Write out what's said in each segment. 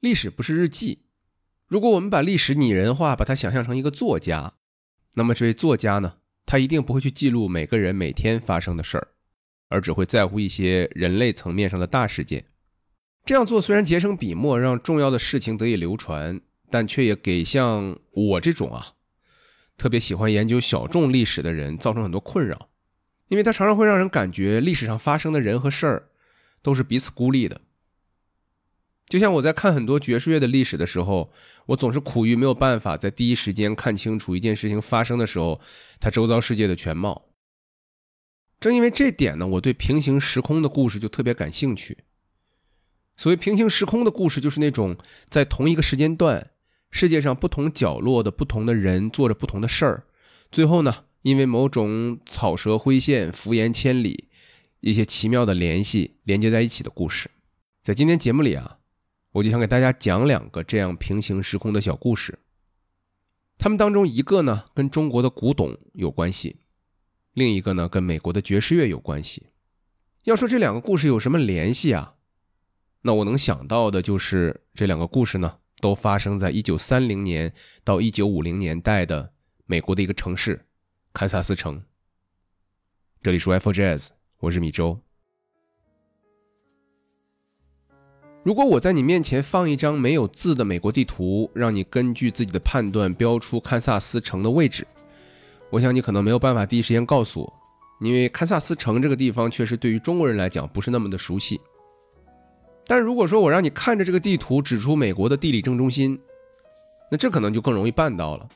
历史不是日记。如果我们把历史拟人化，把它想象成一个作家，那么这位作家呢，他一定不会去记录每个人每天发生的事儿，而只会在乎一些人类层面上的大事件。这样做虽然节省笔墨，让重要的事情得以流传，但却也给像我这种啊，特别喜欢研究小众历史的人造成很多困扰，因为它常常会让人感觉历史上发生的人和事儿都是彼此孤立的。就像我在看很多爵士乐的历史的时候，我总是苦于没有办法在第一时间看清楚一件事情发生的时候，它周遭世界的全貌。正因为这点呢，我对平行时空的故事就特别感兴趣。所谓平行时空的故事，就是那种在同一个时间段，世界上不同角落的不同的人做着不同的事儿，最后呢，因为某种草蛇灰线、浮言千里，一些奇妙的联系连接在一起的故事。在今天节目里啊。我就想给大家讲两个这样平行时空的小故事。他们当中一个呢跟中国的古董有关系，另一个呢跟美国的爵士乐有关系。要说这两个故事有什么联系啊？那我能想到的就是这两个故事呢都发生在一九三零年到一九五零年代的美国的一个城市——堪萨斯城。这里是 F Jazz，我是米周。如果我在你面前放一张没有字的美国地图，让你根据自己的判断标出堪萨斯城的位置，我想你可能没有办法第一时间告诉我，因为堪萨斯城这个地方确实对于中国人来讲不是那么的熟悉。但如果说我让你看着这个地图指出美国的地理正中心，那这可能就更容易办到了。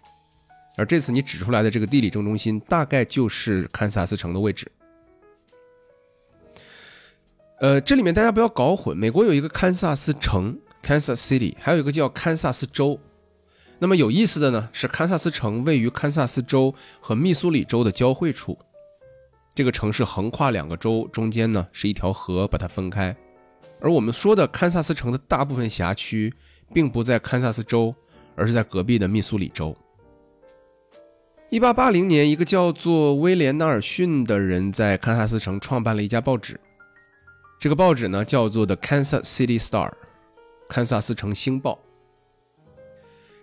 而这次你指出来的这个地理正中心，大概就是堪萨斯城的位置。呃，这里面大家不要搞混，美国有一个堪萨斯城 （Kansas City），还有一个叫堪萨斯州。那么有意思的呢是，堪萨斯城位于堪萨斯州和密苏里州的交汇处。这个城市横跨两个州，中间呢是一条河把它分开。而我们说的堪萨斯城的大部分辖区，并不在堪萨斯州，而是在隔壁的密苏里州。一八八零年，一个叫做威廉·纳尔逊的人在堪萨斯城创办了一家报纸。这个报纸呢，叫做《The Kansas City Star》，堪萨斯城星报。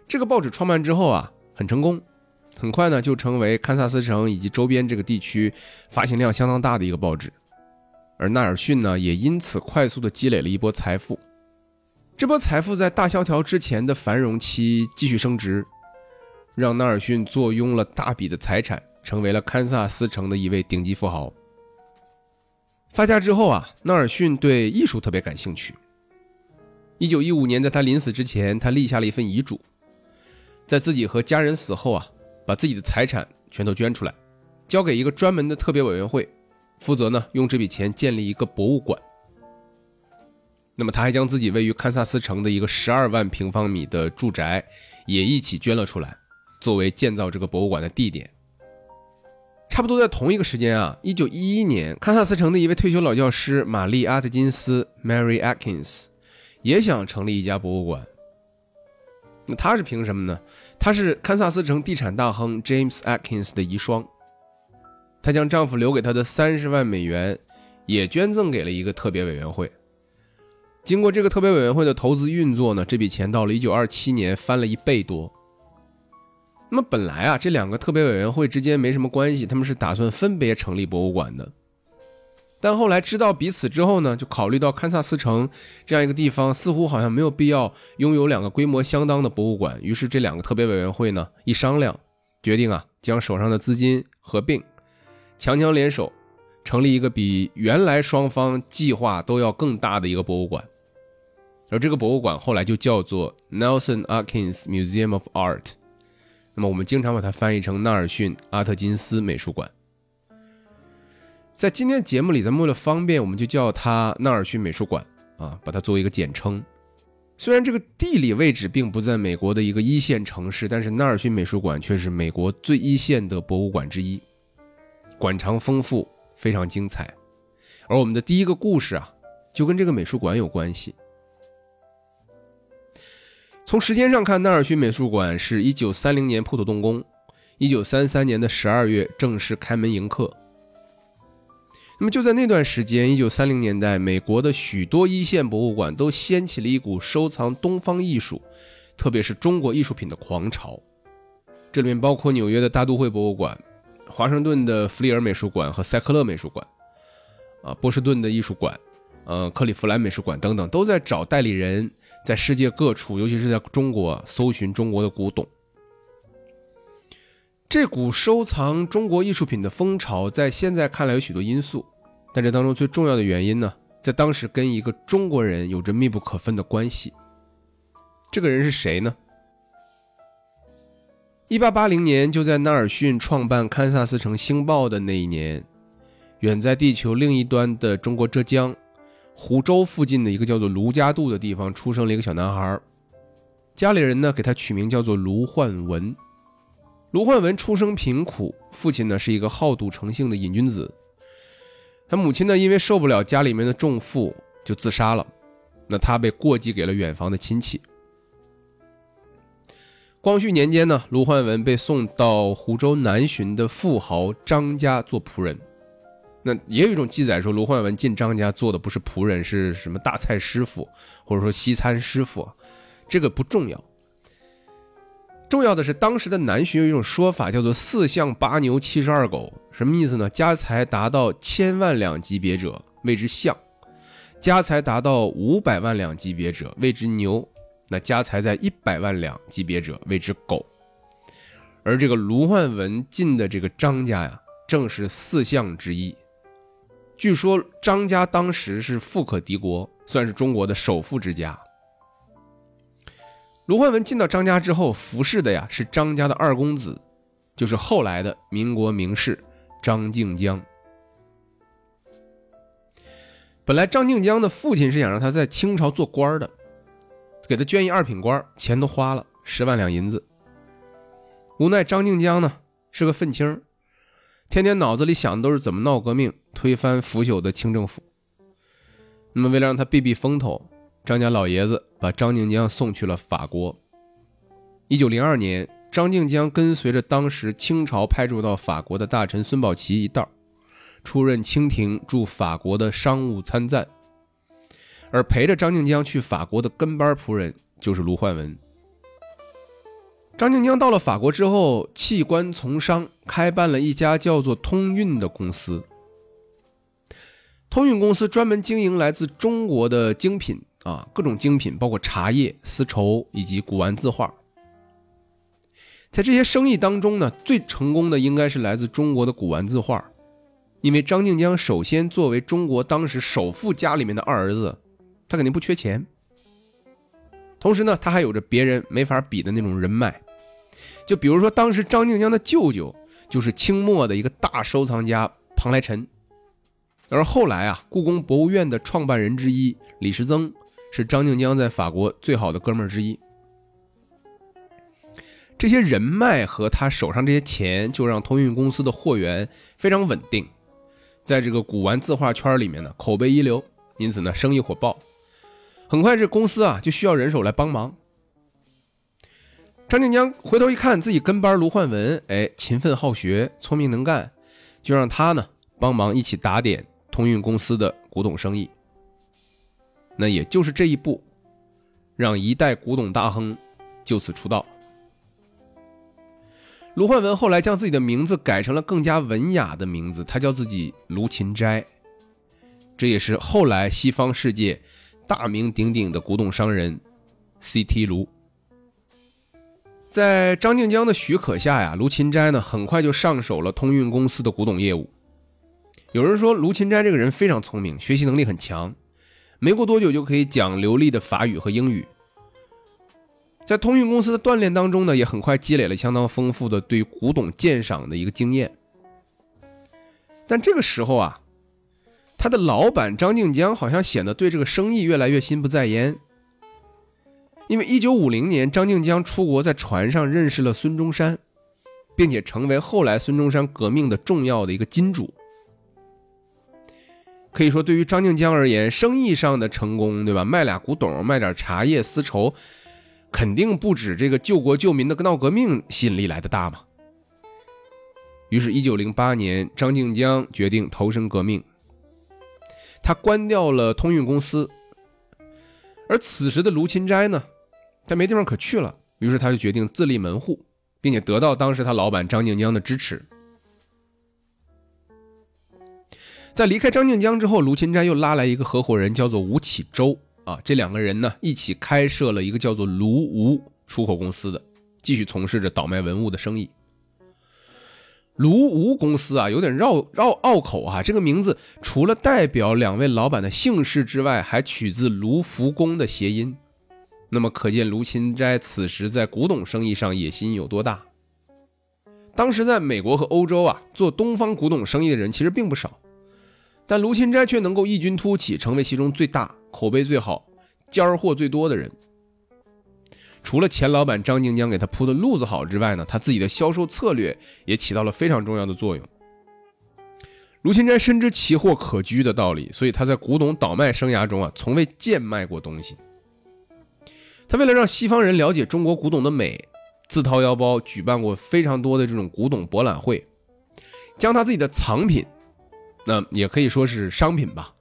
这个报纸创办之后啊，很成功，很快呢就成为堪萨斯城以及周边这个地区发行量相当大的一个报纸。而纳尔逊呢，也因此快速的积累了一波财富。这波财富在大萧条之前的繁荣期继续升值，让纳尔逊坐拥了大笔的财产，成为了堪萨斯城的一位顶级富豪。发家之后啊，纳尔逊对艺术特别感兴趣。一九一五年，在他临死之前，他立下了一份遗嘱，在自己和家人死后啊，把自己的财产全都捐出来，交给一个专门的特别委员会，负责呢用这笔钱建立一个博物馆。那么他还将自己位于堪萨斯城的一个十二万平方米的住宅也一起捐了出来，作为建造这个博物馆的地点。差不多在同一个时间啊，一九一一年，堪萨斯城的一位退休老教师玛丽阿特金斯 （Mary Atkins） 也想成立一家博物馆。那她是凭什么呢？她是堪萨斯城地产大亨 James Atkins 的遗孀。她将丈夫留给她的三十万美元也捐赠给了一个特别委员会。经过这个特别委员会的投资运作呢，这笔钱到了一九二七年翻了一倍多。那么本来啊，这两个特别委员会之间没什么关系，他们是打算分别成立博物馆的。但后来知道彼此之后呢，就考虑到堪萨斯城这样一个地方似乎好像没有必要拥有两个规模相当的博物馆，于是这两个特别委员会呢一商量，决定啊将手上的资金合并，强强联手，成立一个比原来双方计划都要更大的一个博物馆。而这个博物馆后来就叫做 Nelson Atkins Museum of Art。么我们经常把它翻译成纳尔逊·阿特金斯美术馆。在今天节目里，咱们为了方便，我们就叫它纳尔逊美术馆啊，把它作为一个简称。虽然这个地理位置并不在美国的一个一线城市，但是纳尔逊美术馆却是美国最一线的博物馆之一，馆藏丰富，非常精彩。而我们的第一个故事啊，就跟这个美术馆有关系。从时间上看，纳尔逊美术馆是一九三零年破土动工，一九三三年的十二月正式开门迎客。那么就在那段时间，一九三零年代，美国的许多一线博物馆都掀起了一股收藏东方艺术，特别是中国艺术品的狂潮。这里面包括纽约的大都会博物馆、华盛顿的弗里尔美术馆和塞克勒美术馆，啊，波士顿的艺术馆，呃，克利夫兰美术馆等等，都在找代理人，在世界各处，尤其是在中国搜寻中国的古董。这股收藏中国艺术品的风潮，在现在看来有许多因素，但这当中最重要的原因呢，在当时跟一个中国人有着密不可分的关系。这个人是谁呢？一八八零年，就在纳尔逊创办堪萨斯城星报的那一年，远在地球另一端的中国浙江湖州附近的一个叫做卢家渡的地方，出生了一个小男孩，家里人呢给他取名叫做卢焕文。卢焕文出生贫苦，父亲呢是一个好赌成性的瘾君子，他母亲呢因为受不了家里面的重负，就自杀了。那他被过继给了远房的亲戚。光绪年间呢，卢焕文被送到湖州南浔的富豪张家做仆人。那也有一种记载说，卢焕文进张家做的不是仆人，是什么大菜师傅，或者说西餐师傅，这个不重要。重要的是，当时的南巡有一种说法，叫做“四象八牛七十二狗”，什么意思呢？家财达到千万两级别者谓之象，家财达到五百万两级别者谓之牛，那家财在一百万两级别者谓之狗。而这个卢焕文进的这个张家呀，正是四象之一。据说张家当时是富可敌国，算是中国的首富之家。卢焕文进到张家之后，服侍的呀是张家的二公子，就是后来的民国名士张静江。本来张静江的父亲是想让他在清朝做官的，给他捐一二品官，钱都花了十万两银子。无奈张静江呢是个愤青，天天脑子里想的都是怎么闹革命，推翻腐朽的清政府。那么为了让他避避风头。张家老爷子把张静江送去了法国。一九零二年，张静江跟随着当时清朝派驻到法国的大臣孙宝琦一道，出任清廷驻法国的商务参赞。而陪着张静江去法国的跟班仆人就是卢焕文。张静江到了法国之后，弃官从商，开办了一家叫做通运的公司。通运公司专门经营来自中国的精品。啊，各种精品，包括茶叶、丝绸以及古玩字画。在这些生意当中呢，最成功的应该是来自中国的古玩字画，因为张静江首先作为中国当时首富家里面的二儿子，他肯定不缺钱。同时呢，他还有着别人没法比的那种人脉，就比如说当时张静江的舅舅就是清末的一个大收藏家庞来臣，而后来啊，故宫博物院的创办人之一李时增。是张静江在法国最好的哥们儿之一。这些人脉和他手上这些钱，就让通运公司的货源非常稳定，在这个古玩字画圈里面呢，口碑一流，因此呢，生意火爆。很快，这公司啊就需要人手来帮忙。张静江回头一看，自己跟班卢焕文，哎，勤奋好学，聪明能干，就让他呢帮忙一起打点通运公司的古董生意。那也就是这一步，让一代古董大亨就此出道。卢焕文后来将自己的名字改成了更加文雅的名字，他叫自己卢芹斋。这也是后来西方世界大名鼎鼎的古董商人 C.T. 卢。在张静江的许可下呀，卢芹斋呢很快就上手了通运公司的古董业务。有人说卢芹斋这个人非常聪明，学习能力很强。没过多久就可以讲流利的法语和英语，在通运公司的锻炼当中呢，也很快积累了相当丰富的对古董鉴赏的一个经验。但这个时候啊，他的老板张静江好像显得对这个生意越来越心不在焉，因为1950年张静江出国，在船上认识了孙中山，并且成为后来孙中山革命的重要的一个金主。可以说，对于张静江而言，生意上的成功，对吧？卖俩古董，卖点茶叶、丝绸，肯定不止这个救国救民的闹革命吸引力来的大嘛。于是，一九零八年，张静江决定投身革命，他关掉了通运公司。而此时的卢芹斋呢，他没地方可去了，于是他就决定自立门户，并且得到当时他老板张静江的支持。在离开张静江之后，卢芹斋又拉来一个合伙人，叫做吴启洲啊，这两个人呢一起开设了一个叫做卢吴出口公司的，继续从事着倒卖文物的生意。卢吴公司啊，有点绕绕拗口啊，这个名字除了代表两位老板的姓氏之外，还取自卢浮宫的谐音。那么可见卢芹斋此时在古董生意上野心有多大。当时在美国和欧洲啊，做东方古董生意的人其实并不少。但卢芹斋却能够异军突起，成为其中最大、口碑最好、尖儿货最多的人。除了前老板张静江给他铺的路子好之外呢，他自己的销售策略也起到了非常重要的作用。卢芹斋深知奇货可居的道理，所以他在古董倒卖生涯中啊，从未贱卖过东西。他为了让西方人了解中国古董的美，自掏腰包举办过非常多的这种古董博览会，将他自己的藏品。那也可以说是商品吧，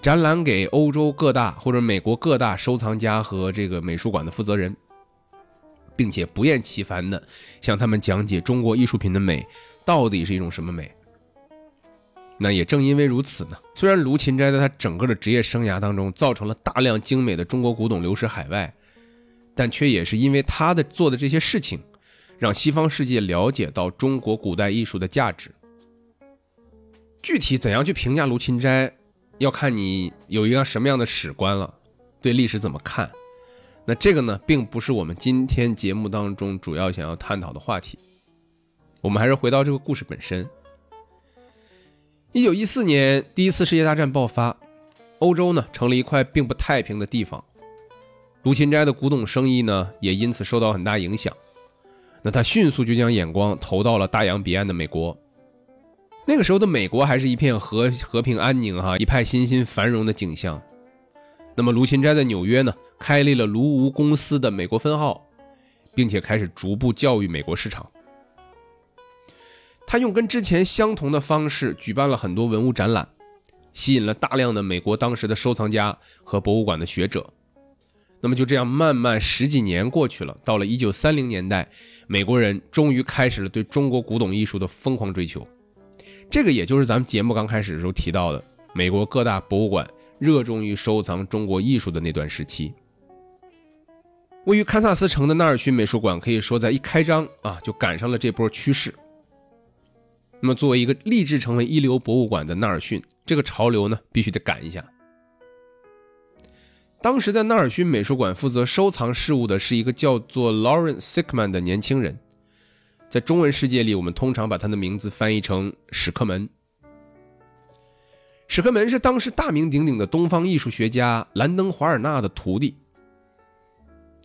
展览给欧洲各大或者美国各大收藏家和这个美术馆的负责人，并且不厌其烦的向他们讲解中国艺术品的美到底是一种什么美。那也正因为如此呢，虽然卢芹斋在他整个的职业生涯当中造成了大量精美的中国古董流失海外，但却也是因为他的做的这些事情，让西方世界了解到中国古代艺术的价值。具体怎样去评价卢芹斋，要看你有一个什么样的史观了，对历史怎么看？那这个呢，并不是我们今天节目当中主要想要探讨的话题。我们还是回到这个故事本身。一九一四年，第一次世界大战爆发，欧洲呢成了一块并不太平的地方。卢芹斋的古董生意呢，也因此受到很大影响。那他迅速就将眼光投到了大洋彼岸的美国。那个时候的美国还是一片和和平安宁哈，一派欣欣繁荣的景象。那么卢芹斋在纽约呢，开立了卢吴公司的美国分号，并且开始逐步教育美国市场。他用跟之前相同的方式举办了很多文物展览，吸引了大量的美国当时的收藏家和博物馆的学者。那么就这样慢慢十几年过去了，到了一九三零年代，美国人终于开始了对中国古董艺术的疯狂追求。这个也就是咱们节目刚开始的时候提到的，美国各大博物馆热衷于收藏中国艺术的那段时期。位于堪萨斯城的纳尔逊美术馆可以说在一开张啊就赶上了这波趋势。那么作为一个立志成为一流博物馆的纳尔逊，这个潮流呢必须得赶一下。当时在纳尔逊美术馆负责收藏事务的是一个叫做 Lawrence Sickman 的年轻人。在中文世界里，我们通常把他的名字翻译成史克门。史克门是当时大名鼎鼎的东方艺术学家兰登·华尔纳的徒弟。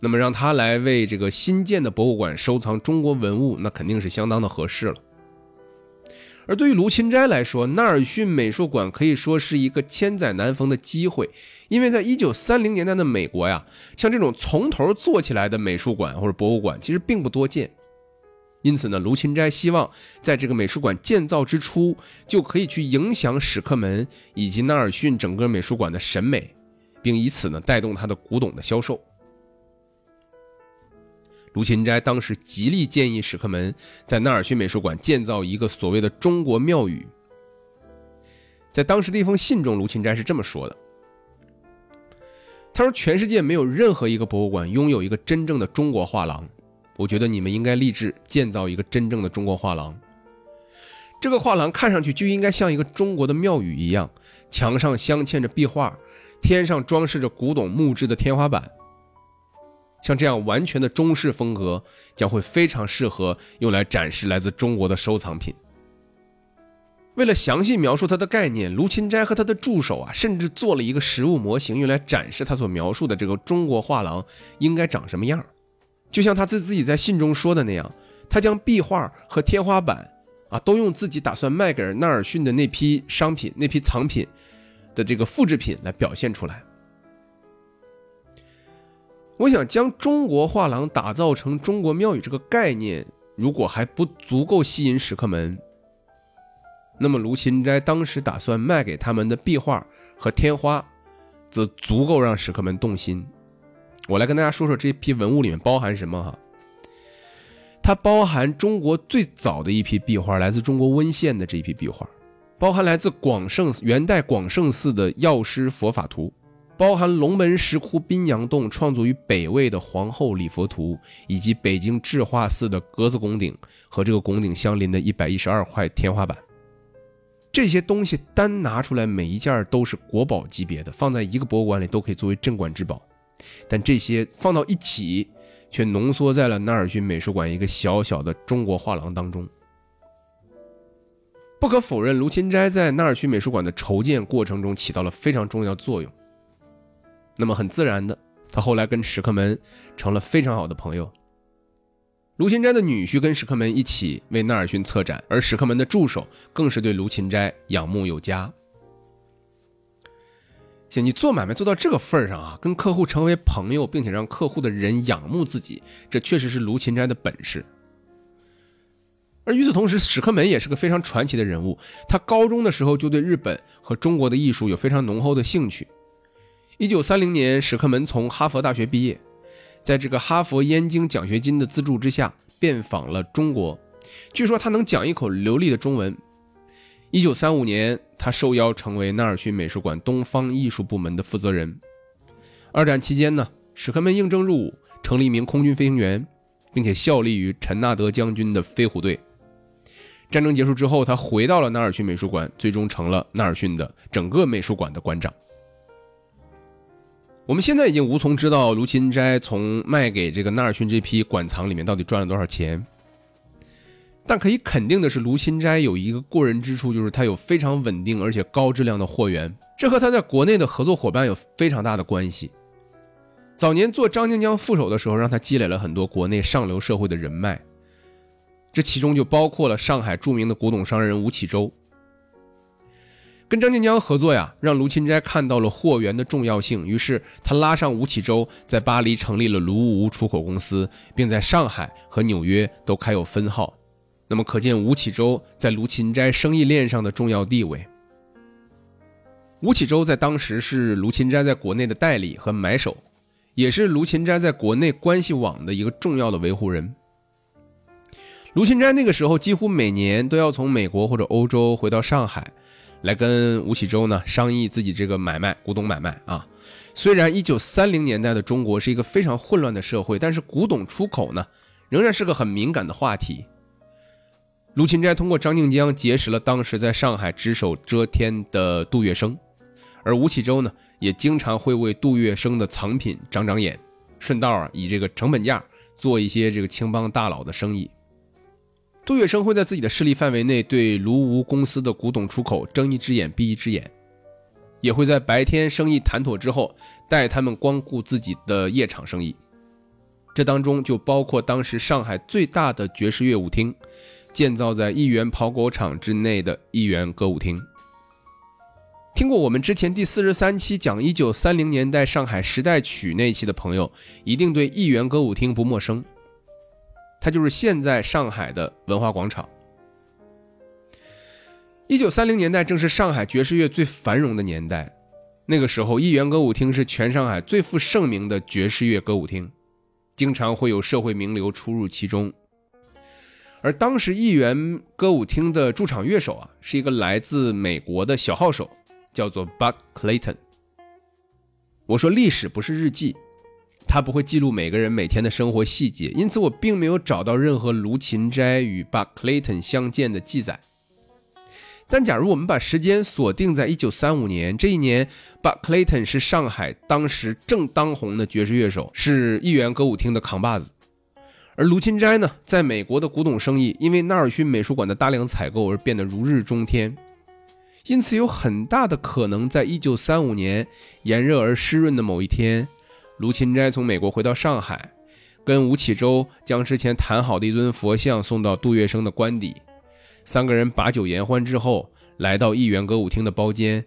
那么让他来为这个新建的博物馆收藏中国文物，那肯定是相当的合适了。而对于卢芹斋来说，纳尔逊美术馆可以说是一个千载难逢的机会，因为在一九三零年代的美国呀，像这种从头做起来的美术馆或者博物馆，其实并不多见。因此呢，卢芹斋希望在这个美术馆建造之初，就可以去影响史克门以及纳尔逊整个美术馆的审美，并以此呢带动他的古董的销售。卢芹斋当时极力建议史克门在纳尔逊美术馆建造一个所谓的中国庙宇。在当时的一封信中，卢芹斋是这么说的：“他说，全世界没有任何一个博物馆拥有一个真正的中国画廊。”我觉得你们应该立志建造一个真正的中国画廊。这个画廊看上去就应该像一个中国的庙宇一样，墙上镶嵌着壁画，天上装饰着古董木质的天花板。像这样完全的中式风格，将会非常适合用来展示来自中国的收藏品。为了详细描述它的概念，卢芹斋和他的助手啊，甚至做了一个实物模型，用来展示他所描述的这个中国画廊应该长什么样。就像他自自己在信中说的那样，他将壁画和天花板啊，都用自己打算卖给纳尔逊的那批商品、那批藏品的这个复制品来表现出来。我想将中国画廊打造成中国庙宇这个概念，如果还不足够吸引史克门，那么卢芹斋当时打算卖给他们的壁画和天花，则足够让史克门动心。我来跟大家说说这批文物里面包含什么哈。它包含中国最早的一批壁画，来自中国温县的这一批壁画，包含来自广胜元代广胜寺的药师佛法图，包含龙门石窟宾阳洞创作于北魏的皇后礼佛图，以及北京智化寺的格子拱顶和这个拱顶相邻的一百一十二块天花板。这些东西单拿出来，每一件都是国宝级别的，放在一个博物馆里都可以作为镇馆之宝。但这些放到一起，却浓缩在了纳尔逊美术馆一个小小的中国画廊当中。不可否认，卢芹斋在纳尔逊美术馆的筹建过程中起到了非常重要的作用。那么很自然的，他后来跟史克门成了非常好的朋友。卢芹斋的女婿跟史克门一起为纳尔逊策展，而史克门的助手更是对卢芹斋仰慕有加。行，你做买卖做到这个份儿上啊，跟客户成为朋友，并且让客户的人仰慕自己，这确实是卢芹斋的本事。而与此同时，史克门也是个非常传奇的人物。他高中的时候就对日本和中国的艺术有非常浓厚的兴趣。一九三零年，史克门从哈佛大学毕业。在这个哈佛燕京奖学金的资助之下，遍访了中国。据说他能讲一口流利的中文。一九三五年，他受邀成为纳尔逊美术馆东方艺术部门的负责人。二战期间呢，史克门应征入伍，成了一名空军飞行员，并且效力于陈纳德将军的飞虎队。战争结束之后，他回到了纳尔逊美术馆，最终成了纳尔逊的整个美术馆的馆长。我们现在已经无从知道卢芹斋从卖给这个纳尔逊这批馆藏里面到底赚了多少钱，但可以肯定的是，卢芹斋有一个过人之处，就是他有非常稳定而且高质量的货源，这和他在国内的合作伙伴有非常大的关系。早年做张静江副手的时候，让他积累了很多国内上流社会的人脉，这其中就包括了上海著名的古董商人吴启周。跟张静江合作呀，让卢芹斋看到了货源的重要性，于是他拉上吴启洲，在巴黎成立了卢吴出口公司，并在上海和纽约都开有分号。那么可见吴启洲在卢芹斋生意链上的重要地位。吴启洲在当时是卢芹斋在国内的代理和买手，也是卢芹斋在国内关系网的一个重要的维护人。卢芹斋那个时候几乎每年都要从美国或者欧洲回到上海。来跟吴启洲呢商议自己这个买卖古董买卖啊。虽然一九三零年代的中国是一个非常混乱的社会，但是古董出口呢仍然是个很敏感的话题。卢芹斋通过张静江结识了当时在上海只手遮天的杜月笙，而吴启洲呢也经常会为杜月笙的藏品长长眼，顺道啊以这个成本价做一些这个青帮大佬的生意。杜月笙会在自己的势力范围内对卢吴公司的古董出口睁一只眼闭一只眼，也会在白天生意谈妥之后带他们光顾自己的夜场生意。这当中就包括当时上海最大的爵士乐舞厅，建造在亿元跑狗场之内的亿元歌舞厅。听过我们之前第四十三期讲一九三零年代上海时代曲那期的朋友，一定对亿元歌舞厅不陌生。它就是现在上海的文化广场。一九三零年代正是上海爵士乐最繁荣的年代，那个时候艺园歌舞厅是全上海最负盛名的爵士乐歌舞厅，经常会有社会名流出入其中。而当时艺园歌舞厅的驻场乐手啊，是一个来自美国的小号手，叫做 Buck Clayton。我说历史不是日记。他不会记录每个人每天的生活细节，因此我并没有找到任何卢芹斋与 Buck Clayton 相见的记载。但假如我们把时间锁定在1935年，这一年，Buck Clayton 是上海当时正当红的爵士乐手，是议员歌舞厅的扛把子。而卢芹斋呢，在美国的古董生意因为纳尔逊美术馆的大量采购而变得如日中天，因此有很大的可能在1935年炎热而湿润的某一天。卢芹斋从美国回到上海，跟吴启洲将之前谈好的一尊佛像送到杜月笙的官邸，三个人把酒言欢之后，来到艺园歌舞厅的包间，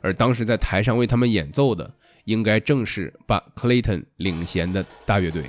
而当时在台上为他们演奏的，应该正是把 Clayton 领衔的大乐队。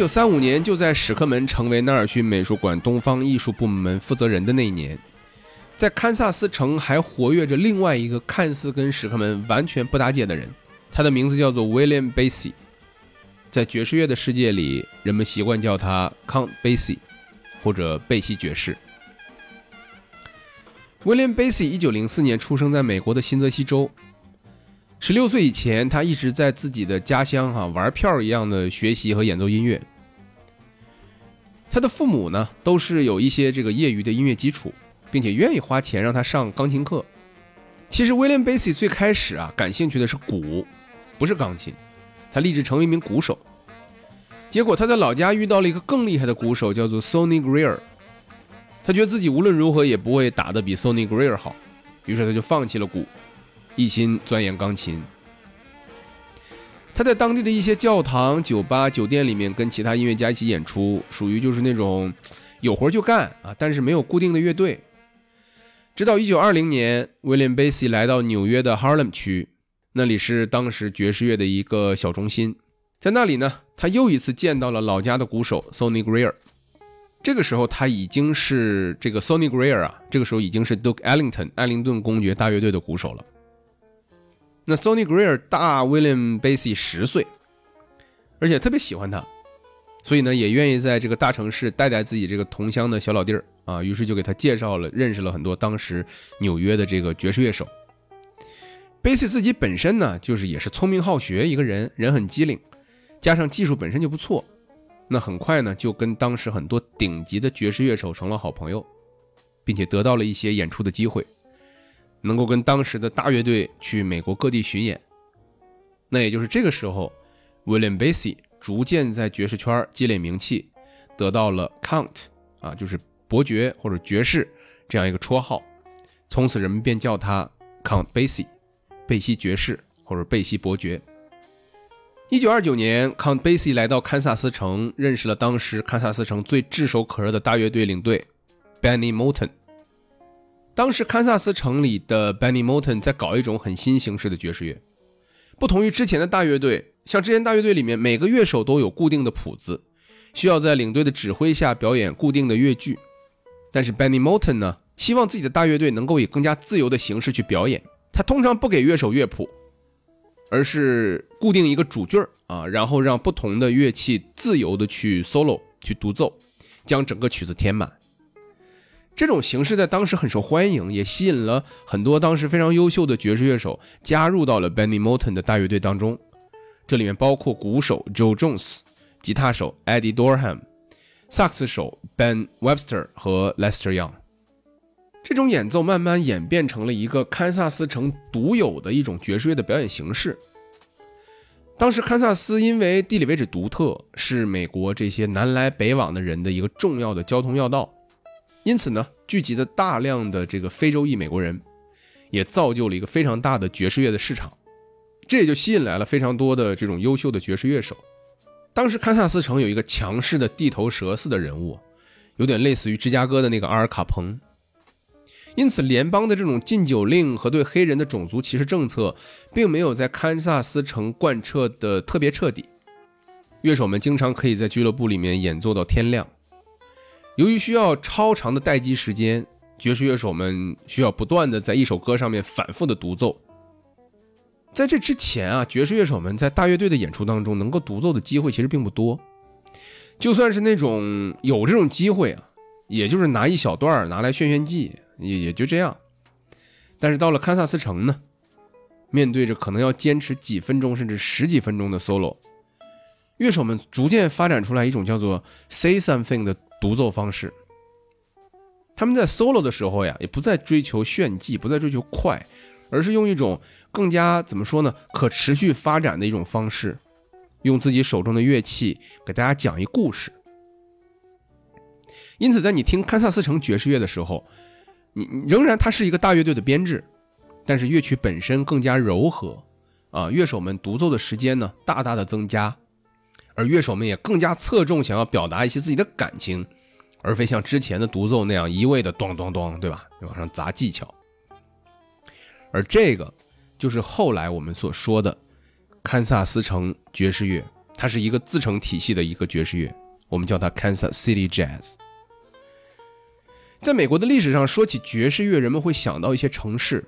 九三五年，就在史克门成为纳尔逊美术馆东方艺术部门负责人的那一年，在堪萨斯城还活跃着另外一个看似跟史克门完全不搭界的人，他的名字叫做 William Basie。在爵士乐的世界里，人们习惯叫他 Count Basie，或者贝西爵士。William Basie 一九零四年出生在美国的新泽西州。十六岁以前，他一直在自己的家乡哈玩票一样的学习和演奏音乐。他的父母呢，都是有一些这个业余的音乐基础，并且愿意花钱让他上钢琴课。其实，William Basie 最开始啊，感兴趣的是鼓，不是钢琴。他立志成为一名鼓手。结果他在老家遇到了一个更厉害的鼓手，叫做 Sony Greer。他觉得自己无论如何也不会打得比 Sonny Greer 好，于是他就放弃了鼓。一心钻研钢琴，他在当地的一些教堂、酒吧、酒店里面跟其他音乐家一起演出，属于就是那种有活就干啊，但是没有固定的乐队。直到1920年，William Basie 来到纽约的 Harlem 区，那里是当时爵士乐的一个小中心，在那里呢，他又一次见到了老家的鼓手 Sonny Greer。这个时候他已经是这个 Sonny Greer 啊，这个时候已经是 Duke Ellington 艾灵顿公爵大乐队的鼓手了。那 Sony Greer 大 William Basie 十岁，而且特别喜欢他，所以呢也愿意在这个大城市带带自己这个同乡的小老弟儿啊，于是就给他介绍了，认识了很多当时纽约的这个爵士乐手。Basie 自己本身呢，就是也是聪明好学一个人，人很机灵，加上技术本身就不错，那很快呢就跟当时很多顶级的爵士乐手成了好朋友，并且得到了一些演出的机会。能够跟当时的大乐队去美国各地巡演，那也就是这个时候，William Basie 逐渐在爵士圈积累名气，得到了 Count 啊，就是伯爵或者爵士这样一个绰号。从此人们便叫他 Count Basie，贝西爵士或者贝西伯爵。一九二九年，Count Basie 来到堪萨斯城，认识了当时堪萨斯城最炙手可热的大乐队领队 Benny Moten。当时堪萨斯城里的 Benny Moten 在搞一种很新形式的爵士乐，不同于之前的大乐队，像之前大乐队里面每个乐手都有固定的谱子，需要在领队的指挥下表演固定的乐句。但是 Benny Moten 呢，希望自己的大乐队能够以更加自由的形式去表演。他通常不给乐手乐谱，而是固定一个主句儿啊，然后让不同的乐器自由的去 solo 去独奏，将整个曲子填满。这种形式在当时很受欢迎，也吸引了很多当时非常优秀的爵士乐手加入到了 Benny Moten 的大乐队当中。这里面包括鼓手 Joe Jones、吉他手 Eddie Dorham、萨克斯手 Ben Webster 和 Lester Young。这种演奏慢慢演变成了一个堪萨斯城独有的一种爵士乐的表演形式。当时堪萨斯因为地理位置独特，是美国这些南来北往的人的一个重要的交通要道。因此呢，聚集了大量的这个非洲裔美国人，也造就了一个非常大的爵士乐的市场，这也就吸引来了非常多的这种优秀的爵士乐手。当时堪萨斯城有一个强势的地头蛇似的人物，有点类似于芝加哥的那个阿尔卡彭。因此，联邦的这种禁酒令和对黑人的种族歧视政策，并没有在堪萨斯城贯彻的特别彻底。乐手们经常可以在俱乐部里面演奏到天亮。由于需要超长的待机时间，爵士乐手们需要不断的在一首歌上面反复的独奏。在这之前啊，爵士乐手们在大乐队的演出当中能够独奏的机会其实并不多。就算是那种有这种机会啊，也就是拿一小段拿来炫炫技，也也就这样。但是到了堪萨斯城呢，面对着可能要坚持几分钟甚至十几分钟的 solo，乐手们逐渐发展出来一种叫做 “say something” 的。独奏方式，他们在 solo 的时候呀，也不再追求炫技，不再追求快，而是用一种更加怎么说呢，可持续发展的一种方式，用自己手中的乐器给大家讲一故事。因此，在你听堪萨斯城爵士乐的时候，你仍然它是一个大乐队的编制，但是乐曲本身更加柔和，啊，乐手们独奏的时间呢，大大的增加。而乐手们也更加侧重想要表达一些自己的感情，而非像之前的独奏那样一味的咚咚咚，对吧？往上砸技巧。而这个就是后来我们所说的堪萨斯城爵士乐它是一个自成体系的一个爵士乐，我们叫它 Kansas City Jazz。在美国的历史上，说起爵士乐，人们会想到一些城市。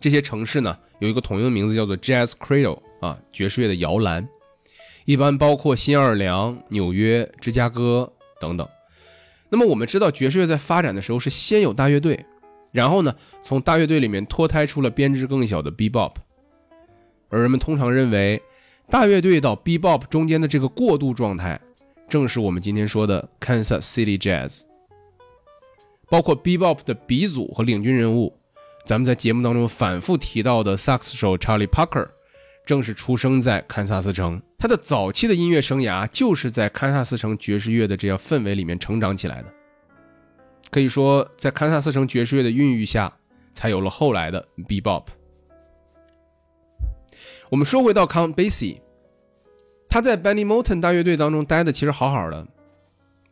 这些城市呢，有一个统一的名字，叫做 Jazz Cradle 啊，爵士乐的摇篮，一般包括新奥尔良、纽约、芝加哥等等。那么我们知道，爵士乐在发展的时候是先有大乐队，然后呢，从大乐队里面脱胎出了编制更小的 Bebop，而人们通常认为。大乐队到 Bebop 中间的这个过渡状态，正是我们今天说的 Kansas City Jazz。包括 Bebop 的鼻祖和领军人物，咱们在节目当中反复提到的萨克斯手 Charlie Parker，正是出生在堪萨斯城。他的早期的音乐生涯就是在堪萨斯城爵士乐的这样氛围里面成长起来的。可以说，在堪萨斯城爵士乐的孕育下，才有了后来的 B-Bop。我们说回到 Count Basie，他在 Benny Moten 大乐队当中待的其实好好的，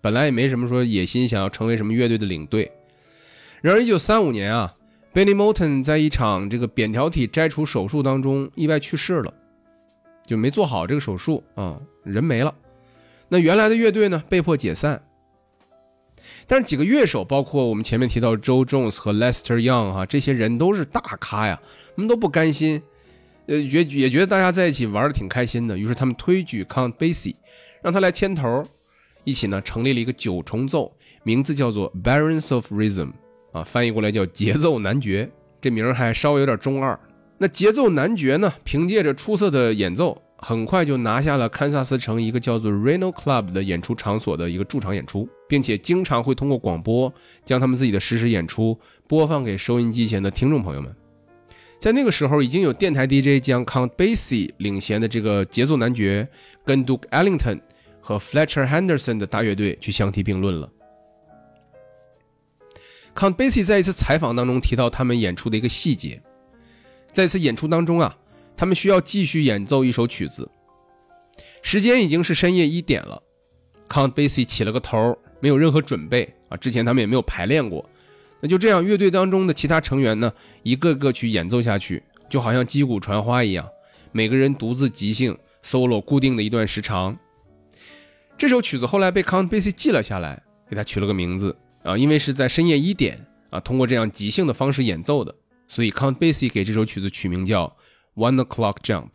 本来也没什么说野心，想要成为什么乐队的领队。然而，1935年啊，Benny Moten 在一场这个扁桃体摘除手术当中意外去世了，就没做好这个手术啊，人没了。那原来的乐队呢，被迫解散。但是几个乐手，包括我们前面提到 Joe Jones 和 Lester Young 哈，这些人都是大咖呀，他们都不甘心。呃，觉也觉得大家在一起玩的挺开心的，于是他们推举 Count Basie，让他来牵头，一起呢成立了一个九重奏，名字叫做 Barons of Rhythm，啊，翻译过来叫节奏男爵，这名还稍微有点中二。那节奏男爵呢，凭借着出色的演奏，很快就拿下了堪萨斯城一个叫做 Reno Club 的演出场所的一个驻场演出，并且经常会通过广播将他们自己的实时演出播放给收音机前的听众朋友们。在那个时候，已经有电台 DJ 将 Count Basie 领衔的这个节奏男爵跟 Duke Ellington 和 Fletcher Henderson 的大乐队去相提并论了。Count Basie 在一次采访当中提到他们演出的一个细节，在一次演出当中啊，他们需要继续演奏一首曲子，时间已经是深夜一点了。Count Basie 起了个头，没有任何准备啊，之前他们也没有排练过。那就这样，乐队当中的其他成员呢，一个个去演奏下去，就好像击鼓传花一样，每个人独自即兴 solo 固定的一段时长。这首曲子后来被 Count Basie 记了下来，给他取了个名字啊，因为是在深夜一点啊，通过这样即兴的方式演奏的，所以 Count Basie 给这首曲子取名叫 One O'clock Jump。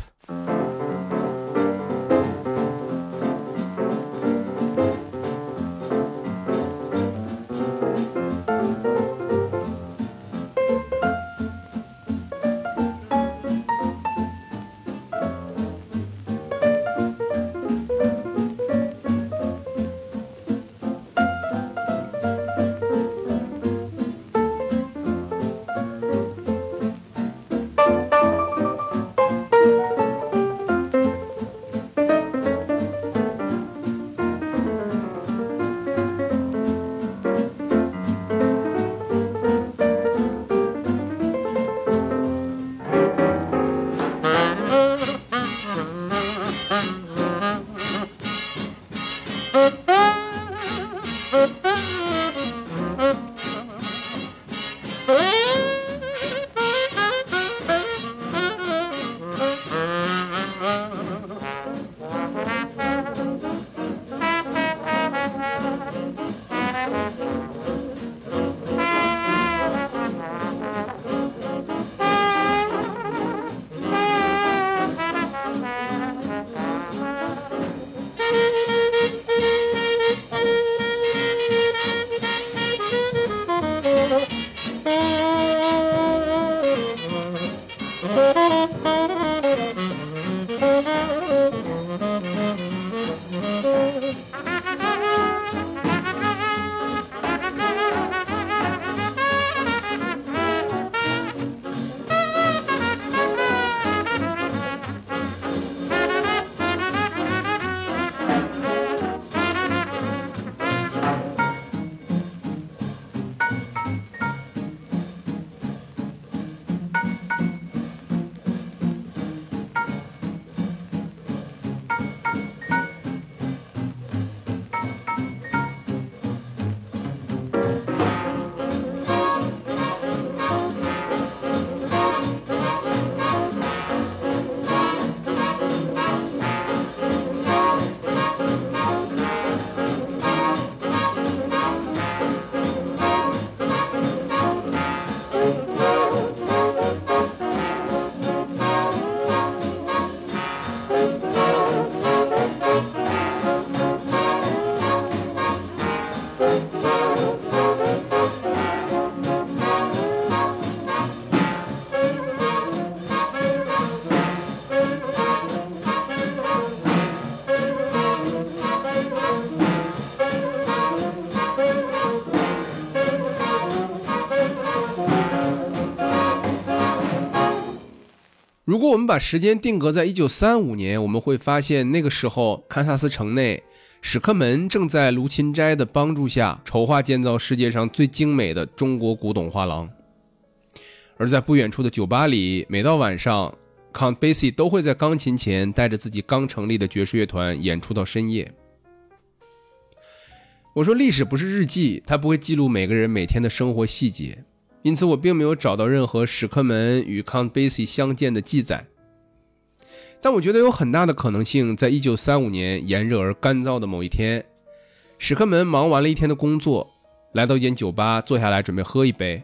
如果我们把时间定格在一九三五年，我们会发现那个时候堪萨斯城内，史克门正在卢芹斋的帮助下筹划建造世界上最精美的中国古董画廊。而在不远处的酒吧里，每到晚上，Count Basie 都会在钢琴前带着自己刚成立的爵士乐团演出到深夜。我说历史不是日记，它不会记录每个人每天的生活细节，因此我并没有找到任何史克门与 Count Basie 相见的记载。但我觉得有很大的可能性，在1935年炎热而干燥的某一天，史克门忙完了一天的工作，来到一间酒吧坐下来准备喝一杯，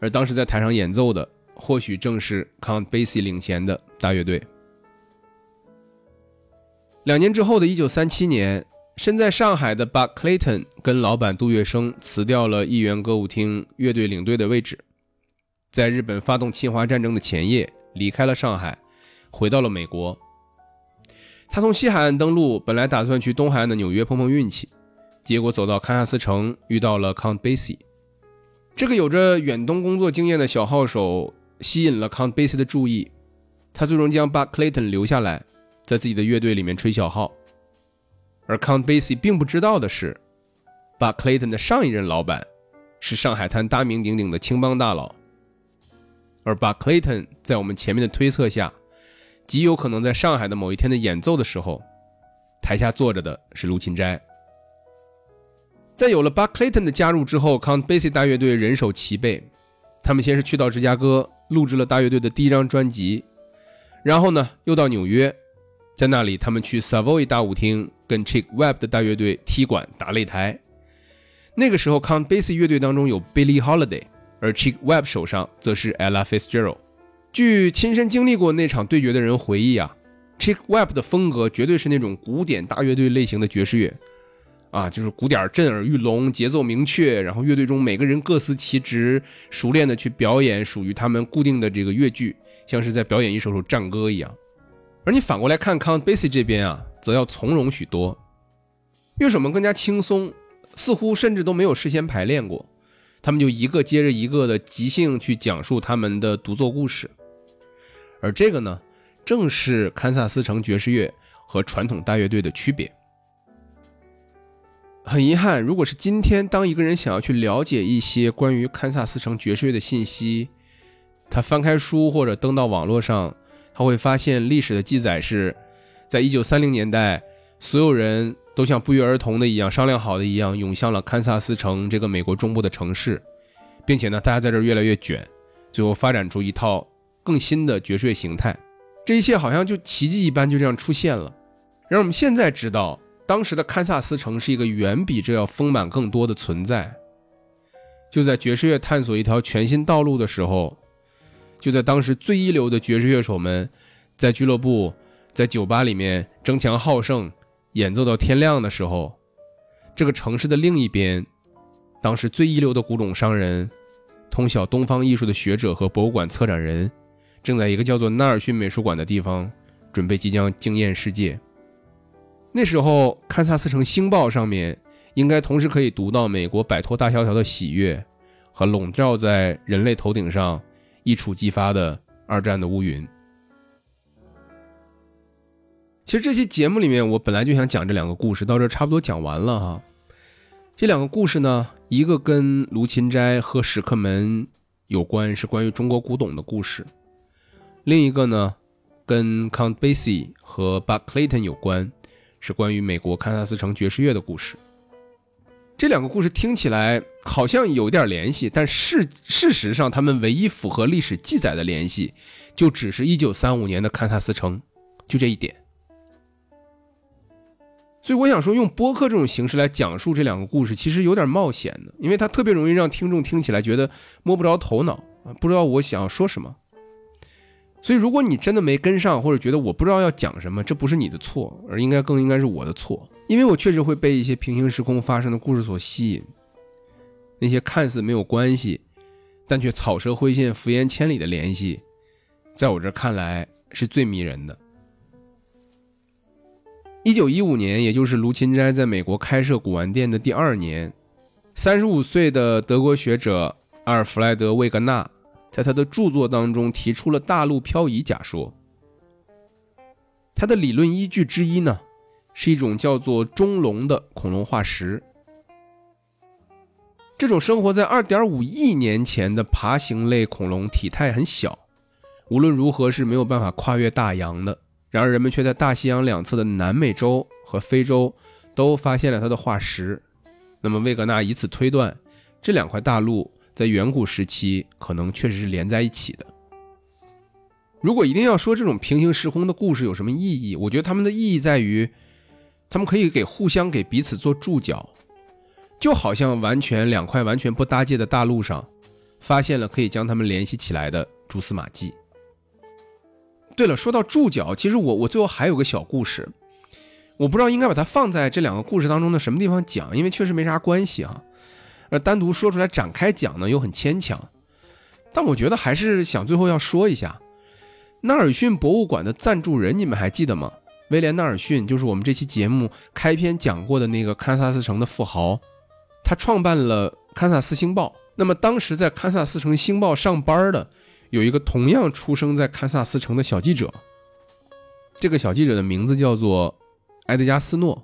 而当时在台上演奏的或许正是 Count Basie 领衔的大乐队。两年之后的1937年。身在上海的 Buck Clayton 跟老板杜月笙辞掉了议员歌舞厅乐队领队的位置，在日本发动侵华战争的前夜离开了上海，回到了美国。他从西海岸登陆，本来打算去东海岸的纽约碰碰运气，结果走到堪萨斯城遇到了 Count Basie。这个有着远东工作经验的小号手吸引了 Count Basie 的注意，他最终将 Buck Clayton 留下来，在自己的乐队里面吹小号。而 Count Basie 并不知道的是，Buck Clayton 的上一任老板是上海滩大名鼎鼎的青帮大佬。而 Buck Clayton 在我们前面的推测下，极有可能在上海的某一天的演奏的时候，台下坐着的是卢芹斋。在有了 Buck Clayton 的加入之后，Count Basie 大乐队人手齐备，他们先是去到芝加哥录制了大乐队的第一张专辑，然后呢又到纽约。在那里，他们去 Savoy 大舞厅跟 Chick Webb 的大乐队踢馆打擂台。那个时候，Count Basie 乐队当中有 Billie Holiday，而 Chick Webb 手上则是 Ella Fitzgerald。据亲身经历过那场对决的人回忆啊，Chick Webb 的风格绝对是那种古典大乐队类型的爵士乐，啊，就是鼓点震耳欲聋，节奏明确，然后乐队中每个人各司其职，熟练的去表演属于他们固定的这个乐句，像是在表演一首首战歌一样。而你反过来看 Count Basie 这边啊，则要从容许多，乐手们更加轻松，似乎甚至都没有事先排练过，他们就一个接着一个的即兴去讲述他们的独奏故事。而这个呢，正是堪萨斯城爵士乐和传统大乐队的区别。很遗憾，如果是今天，当一个人想要去了解一些关于堪萨斯城爵士乐的信息，他翻开书或者登到网络上。他会发现历史的记载是，在一九三零年代，所有人都像不约而同的一样商量好的一样，涌向了堪萨斯城这个美国中部的城市，并且呢，大家在这儿越来越卷，最后发展出一套更新的爵士乐形态。这一切好像就奇迹一般就这样出现了。让我们现在知道，当时的堪萨斯城是一个远比这要丰满更多的存在。就在爵士乐探索一条全新道路的时候。就在当时最一流的爵士乐手们在俱乐部、在酒吧里面争强好胜、演奏到天亮的时候，这个城市的另一边，当时最一流的古董商人、通晓东方艺术的学者和博物馆策展人，正在一个叫做纳尔逊美术馆的地方，准备即将惊艳世界。那时候，堪萨斯城星报上面应该同时可以读到美国摆脱大萧条的喜悦，和笼罩在人类头顶上。一触即发的二战的乌云。其实这期节目里面，我本来就想讲这两个故事，到这差不多讲完了哈。这两个故事呢，一个跟卢芹斋和史克门有关，是关于中国古董的故事；另一个呢，跟 Count Basie 和 Buck Clayton 有关，是关于美国堪萨斯城爵士乐的故事。这两个故事听起来好像有点联系，但事事实上，他们唯一符合历史记载的联系，就只是一九三五年的堪萨斯城，就这一点。所以我想说，用播客这种形式来讲述这两个故事，其实有点冒险的，因为它特别容易让听众听起来觉得摸不着头脑啊，不知道我想要说什么。所以，如果你真的没跟上，或者觉得我不知道要讲什么，这不是你的错，而应该更应该是我的错。因为我确实会被一些平行时空发生的故事所吸引，那些看似没有关系，但却草蛇灰线、伏言千里的联系，在我这看来是最迷人的。一九一五年，也就是卢芹斋在美国开设古玩店的第二年，三十五岁的德国学者阿尔弗莱德·魏格纳在他的著作当中提出了大陆漂移假说。他的理论依据之一呢，是一种叫做中龙的恐龙化石。这种生活在2.5亿年前的爬行类恐龙体态很小，无论如何是没有办法跨越大洋的。然而人们却在大西洋两侧的南美洲和非洲都发现了它的化石。那么魏格纳以此推断，这两块大陆在远古时期可能确实是连在一起的。如果一定要说这种平行时空的故事有什么意义，我觉得它们的意义在于，他们可以给互相给彼此做注脚。就好像完全两块完全不搭界的大陆上，发现了可以将他们联系起来的蛛丝马迹。对了，说到注脚，其实我我最后还有个小故事，我不知道应该把它放在这两个故事当中的什么地方讲，因为确实没啥关系哈。而单独说出来展开讲呢，又很牵强。但我觉得还是想最后要说一下，纳尔逊博物馆的赞助人，你们还记得吗？威廉·纳尔逊就是我们这期节目开篇讲过的那个堪萨斯城的富豪。他创办了《堪萨斯星报》，那么当时在堪萨斯城星报上班的有一个同样出生在堪萨斯城的小记者，这个小记者的名字叫做埃德加斯诺。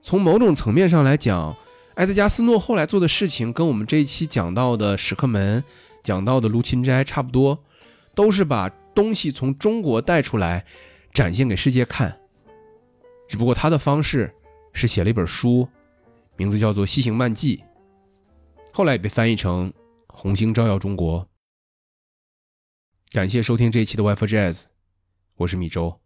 从某种层面上来讲，埃德加斯诺后来做的事情跟我们这一期讲到的史克门、讲到的卢芹斋差不多，都是把东西从中国带出来，展现给世界看。只不过他的方式是写了一本书。名字叫做《西行漫记》，后来也被翻译成《红星照耀中国》。感谢收听这一期的 Wi-Fi Jazz，我是米粥。